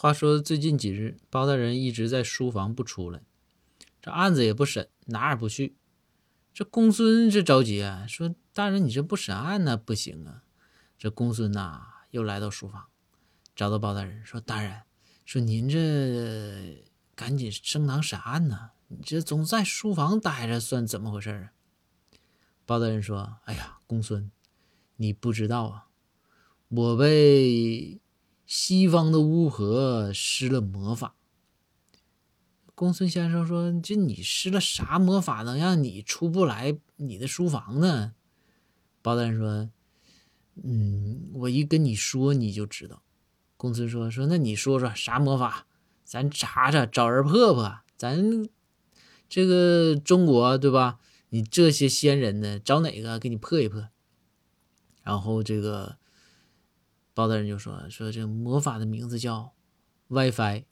话说最近几日，包大人一直在书房不出来，这案子也不审，哪儿也不去。这公孙这着急啊，说：“大人，你这不审案呢，不行啊。”这公孙呐，又来到书房，找到包大人，说：“大人，说您这赶紧升堂审案呢，你这总在书房待着，算怎么回事啊？”包大人说：“哎呀，公孙，你不知道啊，我被……”西方的巫婆施了魔法。公孙先生说：“这你施了啥魔法，能让你出不来你的书房呢？”包大人说：“嗯，我一跟你说你就知道。”公孙说：“说那你说说啥魔法？咱查查，找人破破。咱这个中国对吧？你这些仙人呢，找哪个给你破一破？然后这个。”包大人就说：“说这魔法的名字叫 WiFi。”